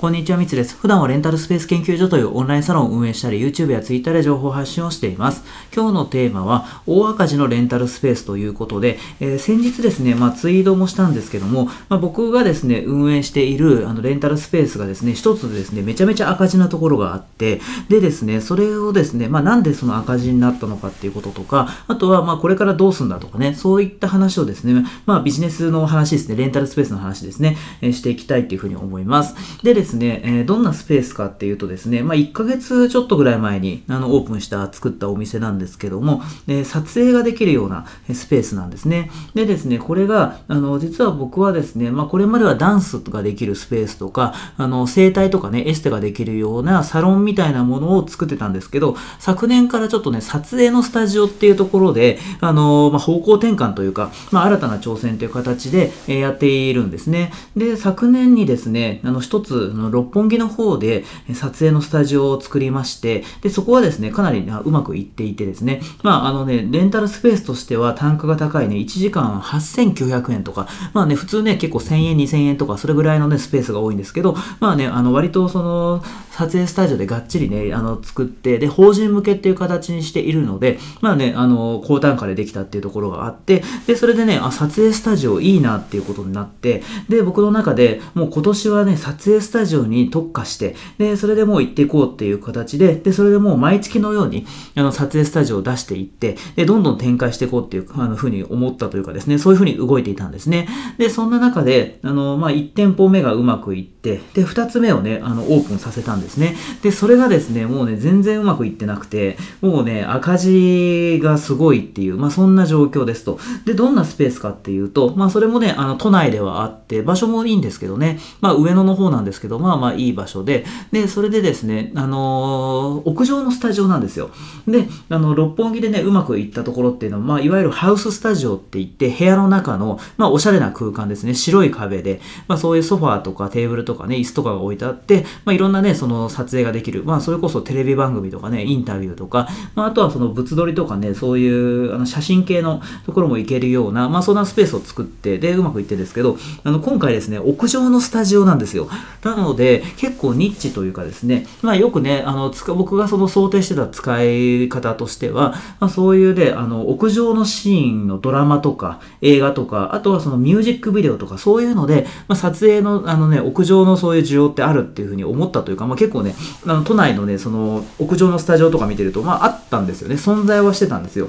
こんにちは、みつです。普段はレンタルスペース研究所というオンラインサロンを運営したり、YouTube や Twitter で情報発信をしています。今日のテーマは、大赤字のレンタルスペースということで、えー、先日ですね、まあ、ツイートもしたんですけども、まあ、僕がですね、運営しているあのレンタルスペースがですね、一つですね、めちゃめちゃ赤字なところがあって、でですね、それをですね、まあ、なんでその赤字になったのかっていうこととか、あとは、まあ、これからどうすんだとかね、そういった話をですね、まあ、ビジネスの話ですね、レンタルスペースの話ですね、えー、していきたいっていうふうに思います。でですですね、えー、どんなスペースかっていうとですね、まあ、1ヶ月ちょっとぐらい前にあのオープンした作ったお店なんですけども、えー、撮影ができるようなスペースなんですね。でですね、これが、あの、実は僕はですね、まあ、これまではダンスができるスペースとか、あの、整体とかね、エステができるようなサロンみたいなものを作ってたんですけど、昨年からちょっとね、撮影のスタジオっていうところで、あの、まあ、方向転換というか、まあ、新たな挑戦という形で、え、やっているんですね。で、昨年にですね、あの、一つ、の六本木の方で撮影のスタジオを作りまして、で、そこはですね、かなりうまくいっていてですね、まあ、あのね、レンタルスペースとしては単価が高いね、1時間8900円とか、まあね、普通ね、結構1000円、2000円とか、それぐらいのね、スペースが多いんですけど、まあね、あの、割とその、撮影スタジオでがっちりね、あの、作って、で、法人向けっていう形にしているので、まあね、あの、高単価でできたっていうところがあって、で、それでね、あ、撮影スタジオいいなっていうことになって、で、僕の中でもう今年はね、撮影スタジオに特化して、で、それでもう行っていこうっていう形で、で、それでもう毎月のように、あの、撮影スタジオを出していって、で、どんどん展開していこうっていう、あの、ふうに思ったというかですね、そういうふうに動いていたんですね。で、そんな中で、あの、まあ、1店舗目がうまくいって、で、2つ目をね、あの、オープンさせたんですね。で、それがですね、もうね、全然うまくいってなくて、もうね、赤字がすごいっていう、まあ、そんな状況ですと。で、どんなスペースかっていうと、まあ、それもね、あの、都内ではあって、場所もいいんですけどね、まあ、上野の方なんですけど、まあまあいい場所で、で、それでですね、あのー、屋上のスタジオなんですよ。で、あの、六本木でね、うまくいったところっていうのは、まあ、いわゆるハウススタジオって言って、部屋の中の、まあ、おしゃれな空間ですね、白い壁で、まあ、そういうソファーとかテーブルとかね、椅子とかが置いてあって、まあ、いろんなね、その撮影ができる、まあ、それこそテレビ番組とかね、インタビューとか、まあ、あとはその物撮りとかね、そういうあの写真系のところも行けるような、まあ、そんなスペースを作って、で、うまくいってですけど、あの、今回ですね、屋上のスタジオなんですよ。なので、結構ニッチというかですね、まあ、よくね、あの、僕がその想定してた使い方としては、まあ、そういうで、あの、屋上のシーンのドラマとか、映画とか、あとはそのミュージックビデオとか、そういうので、まあ、撮影の、あのね、屋上のそういう需要ってあるっていうふうに思ったというか、まあ、結構ね、あの、都内のね、その、屋上のスタジオとか見てると、まあ、あったんですよね。存在はしてたんですよ。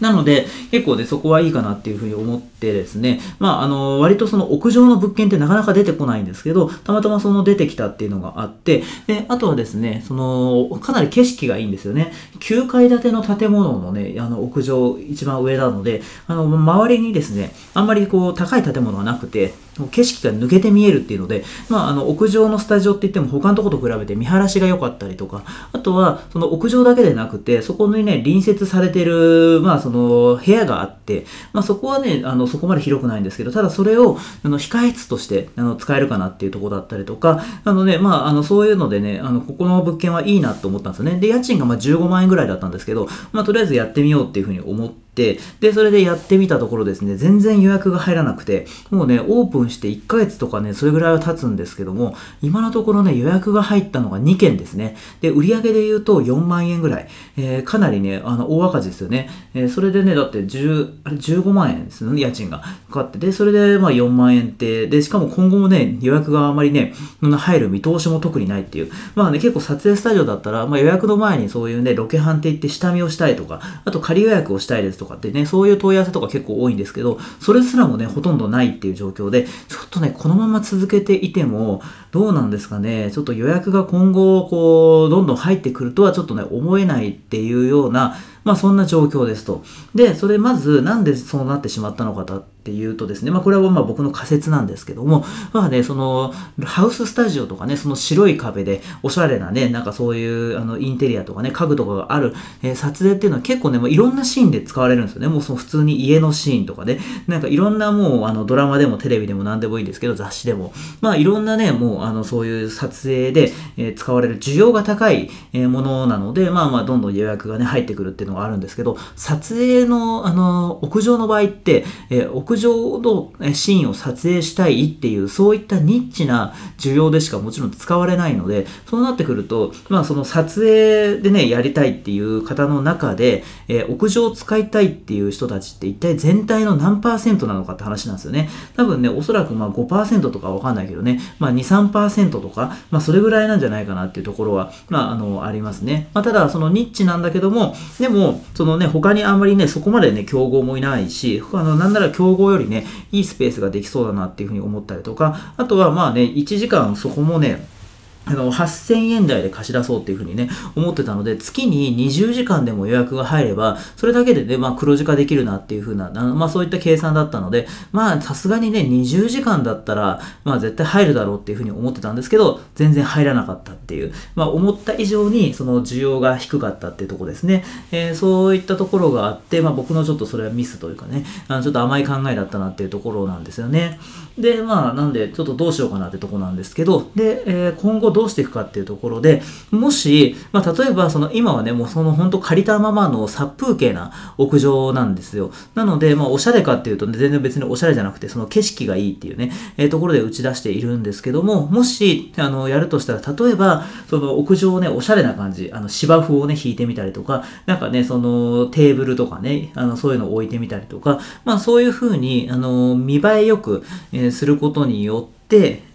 なので、結構ね、そこはいいかなっていうふうに思ってですね、まあ、あの、割とその屋上の物件ってなかなか出てこないんですけど、たまたまその出てきたっていうのがあって、で、あとはですね、その、かなり景色がいいんですよね。9階建ての建物のね、あの、屋上一番上なので、あの、周りにですね、あんまりこう、高い建物がなくて、景色が抜けて見えるっていうので、まあ、あの屋上のスタジオって言っても他のとこと比べて見晴らしが良かったりとか、あとはその屋上だけでなくて、そこにね、隣接されてる、まあ、その部屋があって、まあ、そこはね、あのそこまで広くないんですけど、ただそれをあの控え室としてあの使えるかなっていうとこだったりとか、あのね、まあ、あのそういうのでね、あのここの物件はいいなと思ったんですよね。で、家賃がまあ15万円ぐらいだったんですけど、まあ、とりあえずやってみようっていうふうに思って、で、それでやってみたところですね、全然予約が入らなくて、もうね、オープンして1ヶ月とかね、それぐらいは経つんですけども、今のところね、予約が入ったのが2件ですね。で、売上で言うと4万円ぐらい。えー、かなりね、あの、大赤字ですよね。えー、それでね、だって10、あれ15万円ですよね、家賃がかかって。で、それでまあ4万円って、で、しかも今後もね、予約があまりね、入る見通しも特にないっていう。まあね、結構撮影スタジオだったら、まあ予約の前にそういうね、ロケハンって言って下見をしたいとか、あと仮予約をしたいですとかってね、そういう問い合わせとか結構多いんですけど、それすらもね、ほとんどないっていう状況で、ちょっとね、このまま続けていても、どうなんですかね、ちょっと予約が今後、こう、どんどん入ってくるとはちょっとね、思えないっていうような、まあそんな状況ですと。で、それまずなんでそうなってしまったのかっていうとですね、まあこれはまあ僕の仮説なんですけども、まあね、そのハウススタジオとかね、その白い壁でおしゃれなね、なんかそういうあのインテリアとかね、家具とかがある、えー、撮影っていうのは結構ね、もういろんなシーンで使われるんですよね。もうその普通に家のシーンとかで、なんかいろんなもうあのドラマでもテレビでも何でもいいんですけど、雑誌でも、まあいろんなね、もうあのそういう撮影で、えー、使われる需要が高いものなので、まあまあどんどん予約がね、入ってくるっていうののがあるんですけど、撮影の、あの、屋上の場合って、えー、屋上のシーンを撮影したいっていう、そういったニッチな需要でしかもちろん使われないので、そうなってくると、まあその撮影でね、やりたいっていう方の中で、えー、屋上を使いたいっていう人たちって一体全体の何パーセントなのかって話なんですよね。多分ね、おそらくまあ5%とかわかんないけどね、まあ2、3%とか、まあそれぐらいなんじゃないかなっていうところは、まああの、ありますね。まあただ、そのニッチなんだけども、でも、そのね、他にあんまりね、そこまでね、競合もいないし、あの、なんなら競合よりね、いいスペースができそうだなっていうふうに思ったりとか、あとはまあね、1時間そこもね、あの、8000円台で貸し出そうっていうふうにね、思ってたので、月に20時間でも予約が入れば、それだけでね、まあ黒字化できるなっていうふうな、まあそういった計算だったので、まあさすがにね、20時間だったら、まあ絶対入るだろうっていうふうに思ってたんですけど、全然入らなかったっていう、まあ思った以上にその需要が低かったっていうとこですね。えー、そういったところがあって、まあ僕のちょっとそれはミスというかね、あのちょっと甘い考えだったなっていうところなんですよね。で、まあなんでちょっとどうしようかなってとこなんですけど、で、えー、今後どうしていくかっていうところで、もし、まあ、例えばその今はね、もうその本当借りたままの殺風景な屋上なんですよ。なので、まあ、おしゃれかっていうと、ね、全然別におしゃれじゃなくて、その景色がいいっていうね、えー、ところで打ち出しているんですけども、もし、あの、やるとしたら、例えば、その屋上をね、おしゃれな感じ、あの、芝生をね、引いてみたりとか、なんかね、そのテーブルとかね、あの、そういうのを置いてみたりとか、まあ、そういう風に、あの、見栄えよく、えー、することによって、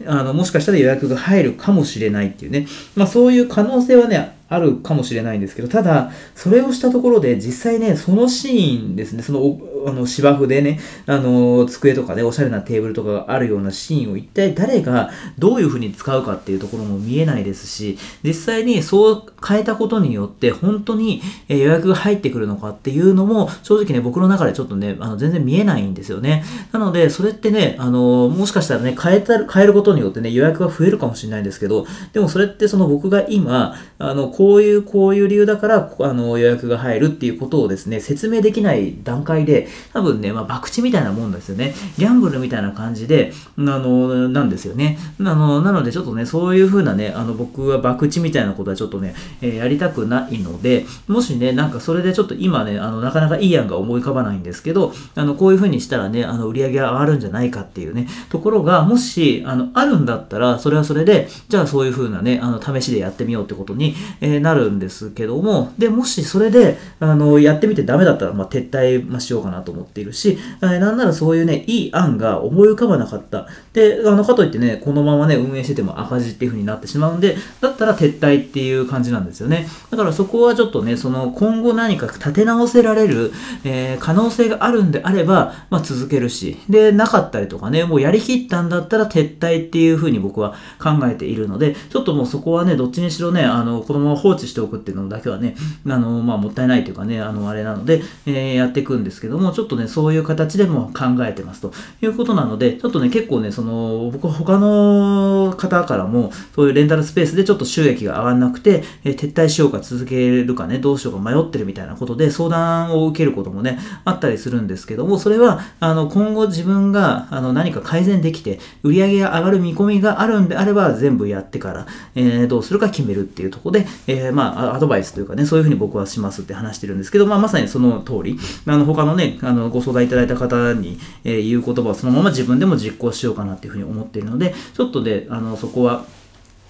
あの、もしかしたら予約が入るかもしれないっていうね。まあそういう可能性はね、あるかもしれないんですけど、ただ、それをしたところで、実際ね、そのシーンですね、その、あの、芝生でね、あの、机とかね、おしゃれなテーブルとかがあるようなシーンを一体誰がどういう風に使うかっていうところも見えないですし、実際にそう変えたことによって、本当に予約が入ってくるのかっていうのも、正直ね、僕の中でちょっとね、あの、全然見えないんですよね。なので、それってね、あの、もしかしたらね、変えた、変えることによってね、予約が増えるかもしれないんですけど、でもそれってその僕が今、あの、こういう、こういう理由だから、あの、予約が入るっていうことをですね、説明できない段階で、多分ね、まあ、博打みたいなもんですよね。ギャンブルみたいな感じで、あの、なんですよね。あの、なのでちょっとね、そういう風なね、あの、僕は博打みたいなことはちょっとね、えー、やりたくないので、もしね、なんかそれでちょっと今ね、あの、なかなかいい案が思い浮かばないんですけど、あの、こういう風にしたらね、あの、売り上げが上がるんじゃないかっていうね、ところが、もし、あの、あるんだったら、それはそれで、じゃあそういう風なね、あの、試しでやってみようってことに、えなるんですけども、で、もしそれで、あの、やってみてダメだったら、まあ、撤退、ましようかなと思っているし、え、なんならそういうね、いい案が思い浮かばなかった。で、あの、かといってね、このままね、運営してても赤字っていう風になってしまうんで、だったら撤退っていう感じなんですよね。だからそこはちょっとね、その、今後何か立て直せられる、えー、可能性があるんであれば、まあ、続けるし、で、なかったりとかね、もうやりきったんだったら撤退っていう風に僕は考えているので、ちょっともうそこはね、どっちにしろね、あの、このまま放置しておくっていうのだけはね、あの、まあ、もったいないというかね、あの、あれなので、えー、やっていくんですけども、ちょっとね、そういう形でも考えてますと。いうことなので、ちょっとね、結構ね、その、僕は他の方からも、そういうレンタルスペースでちょっと収益が上がらなくて、えー、撤退しようか続けるかね、どうしようか迷ってるみたいなことで相談を受けることもね、あったりするんですけども、それは、あの、今後自分が、あの、何か改善できて、売り上げが上がる見込みがあるんであれば、全部やってから、えー、どうするか決めるっていうところで、えー、まあ、アドバイスというかね、そういうふうに僕はしますって話してるんですけど、まあ、まさにその通り、あの、他のね、あの、ご相談いただいた方に、えー、言う言葉をそのまま自分でも実行しようかなっていうふうに思っているので、ちょっとで、あの、そこは、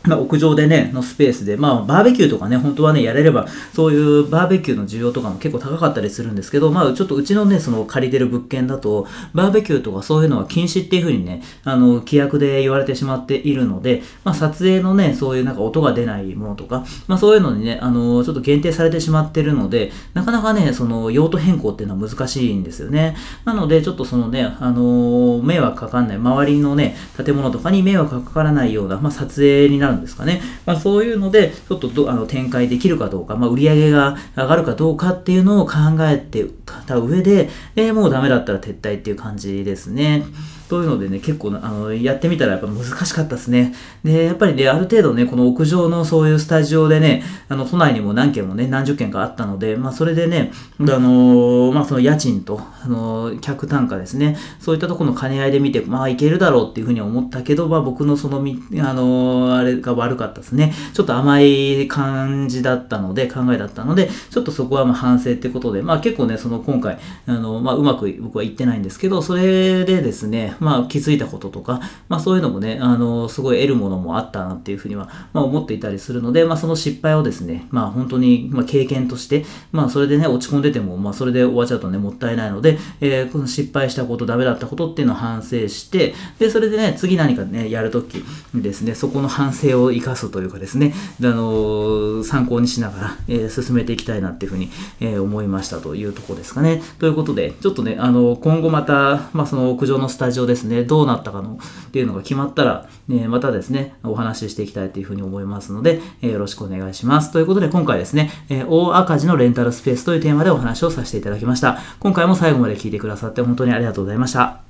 まあ、屋上でね、のスペースで、まあ、バーベキューとかね、本当はね、やれれば、そういうバーベキューの需要とかも結構高かったりするんですけど、まあ、ちょっとうちのね、その借りてる物件だと、バーベキューとかそういうのは禁止っていう風にね、あの、規約で言われてしまっているので、まあ、撮影のね、そういうなんか音が出ないものとか、まあ、そういうのにね、あの、ちょっと限定されてしまってるので、なかなかね、その、用途変更っていうのは難しいんですよね。なので、ちょっとそのね、あの、迷惑かかんない、周りのね、建物とかに迷惑かからないような、まあ、撮影になるんですかね。まあ、そういうので、ちょっとどあの展開できるかどうか、まあ、売り上げが上がるかどうかっていうのを考えてた上で、えー、もうダメだったら撤退っていう感じですね。というのでね、結構あのやってみたらやっぱ難しかったですね。で、やっぱりね、ある程度ね、この屋上のそういうスタジオでね、あの都内にも何軒もね、何十軒かあったので、まあそれでね、あのまあその家賃と、あの客単価ですね、そういったところの兼ね合いで見て、まあいけるだろうっていうふうに思ったけど、まあ僕のそのみ、あのあれが悪かったですね。ちょっと甘い感じだったので、考えだったので、ちょっとそこはまあ反省ってことで、まあ結構ね、その今回、あの、まあうまく僕は言ってないんですけど、それでですね、まあ気づいたこととか、まあそういうのもね、あの、すごい得るものもあったなっていうふうには、まあ思っていたりするので、まあその失敗をですね、まあ本当に、まあ経験として、まあそれでね、落ち込んでても、まあそれで終わっちゃうとね、もったいないので、えー、この失敗したこと、ダメだったことっていうのを反省して、で、それでね、次何かね、やるときですね、そこの反省を生かすというかですね、あの参考にしながら、えー、進めていきたいなっていうふうに、えー、思いましたというところですかね。ということで、ちょっとね、あの、今後また、まあ、その屋上のスタジオですね、どうなったかのっていうのが決まったら、ね、またですね、お話ししていきたいというふうに思いますので、えー、よろしくお願いします。ということで、今回ですね、えー、大赤字のレンタルスペースというテーマでお話をさせていただきました。今回も最後まで聞いてくださって本当にありがとうございました。